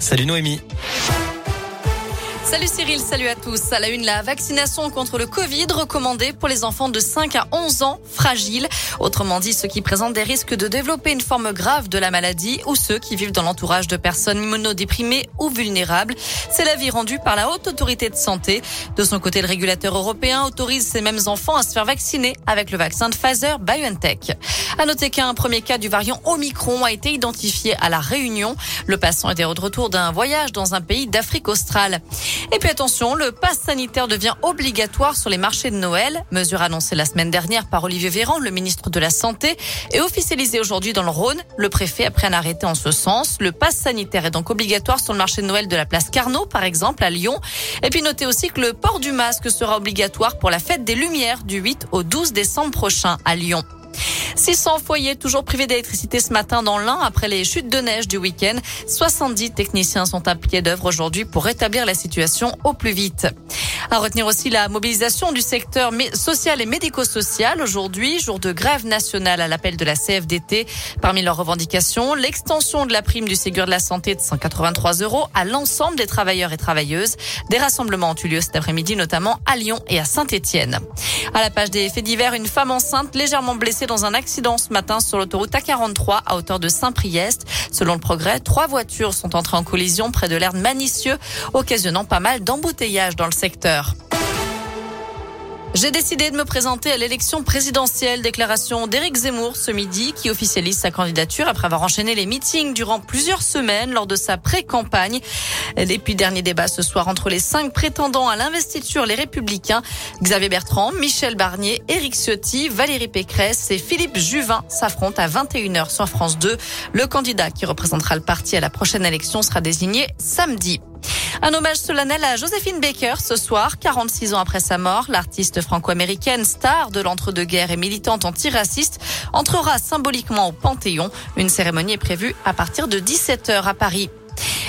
Salut Noémie. Salut Cyril, salut à tous. À la une, la vaccination contre le Covid recommandée pour les enfants de 5 à 11 ans fragiles. Autrement dit, ceux qui présentent des risques de développer une forme grave de la maladie ou ceux qui vivent dans l'entourage de personnes immunodéprimées ou vulnérables. C'est l'avis rendu par la Haute Autorité de Santé. De son côté, le régulateur européen autorise ces mêmes enfants à se faire vacciner avec le vaccin de Pfizer BioNTech. À noter qu'un premier cas du variant Omicron a été identifié à la Réunion. Le patient était de retour d'un voyage dans un pays d'Afrique australe. Et puis attention, le pass sanitaire devient obligatoire sur les marchés de Noël. Mesure annoncée la semaine dernière par Olivier Véran, le ministre de la Santé, et officialisée aujourd'hui dans le Rhône. Le préfet a pris un arrêté en ce sens. Le pass sanitaire est donc obligatoire sur le marché de Noël de la place Carnot, par exemple, à Lyon. Et puis notez aussi que le port du masque sera obligatoire pour la fête des Lumières du 8 au 12 décembre prochain à Lyon. 600 foyers toujours privés d'électricité ce matin dans l'Ain après les chutes de neige du week-end. 70 techniciens sont à pied d'œuvre aujourd'hui pour rétablir la situation au plus vite. À retenir aussi la mobilisation du secteur social et médico-social aujourd'hui, jour de grève nationale à l'appel de la CFDT. Parmi leurs revendications, l'extension de la prime du Ségur de la Santé de 183 euros à l'ensemble des travailleurs et travailleuses. Des rassemblements ont eu lieu cet après-midi, notamment à Lyon et à Saint-Etienne. À la page des faits divers, une femme enceinte légèrement blessée dans un accident ce matin sur l'autoroute A43 à hauteur de Saint-Priest. Selon le progrès, trois voitures sont entrées en collision près de l'air Manicieux, occasionnant pas mal d'embouteillages dans le secteur. J'ai décidé de me présenter à l'élection présidentielle. Déclaration d'Éric Zemmour ce midi qui officialise sa candidature après avoir enchaîné les meetings durant plusieurs semaines lors de sa pré-campagne. Et puis dernier débat ce soir entre les cinq prétendants à l'investiture, les Républicains, Xavier Bertrand, Michel Barnier, Éric Ciotti, Valérie Pécresse et Philippe Juvin s'affrontent à 21h sur France 2. Le candidat qui représentera le parti à la prochaine élection sera désigné samedi. Un hommage solennel à Joséphine Baker ce soir, 46 ans après sa mort. L'artiste franco-américaine, star de l'entre-deux-guerres et militante antiraciste, entrera symboliquement au Panthéon. Une cérémonie est prévue à partir de 17h à Paris.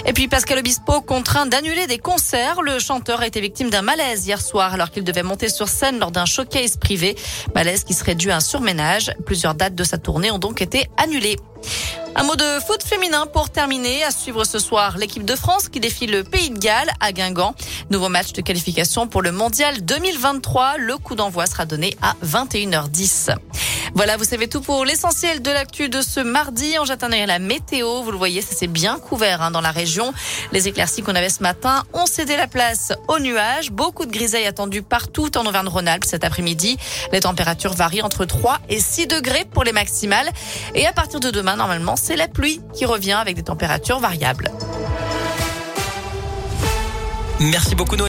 Et puis Pascal Obispo contraint d'annuler des concerts. Le chanteur a été victime d'un malaise hier soir alors qu'il devait monter sur scène lors d'un showcase privé. Malaise qui serait dû à un surménage. Plusieurs dates de sa tournée ont donc été annulées. Un mot de foot féminin pour terminer. À suivre ce soir, l'équipe de France qui défie le Pays de Galles à Guingamp. Nouveau match de qualification pour le Mondial 2023. Le coup d'envoi sera donné à 21h10. Voilà, vous savez tout pour l'essentiel de l'actu de ce mardi. En jetant la météo, vous le voyez, ça s'est bien couvert hein, dans la région. Les éclaircies qu'on avait ce matin ont cédé la place aux nuages. Beaucoup de grisailles attendues partout en Auvergne-Rhône-Alpes cet après-midi. Les températures varient entre 3 et 6 degrés pour les maximales. Et à partir de demain, normalement, c'est la pluie qui revient avec des températures variables. Merci beaucoup Noé.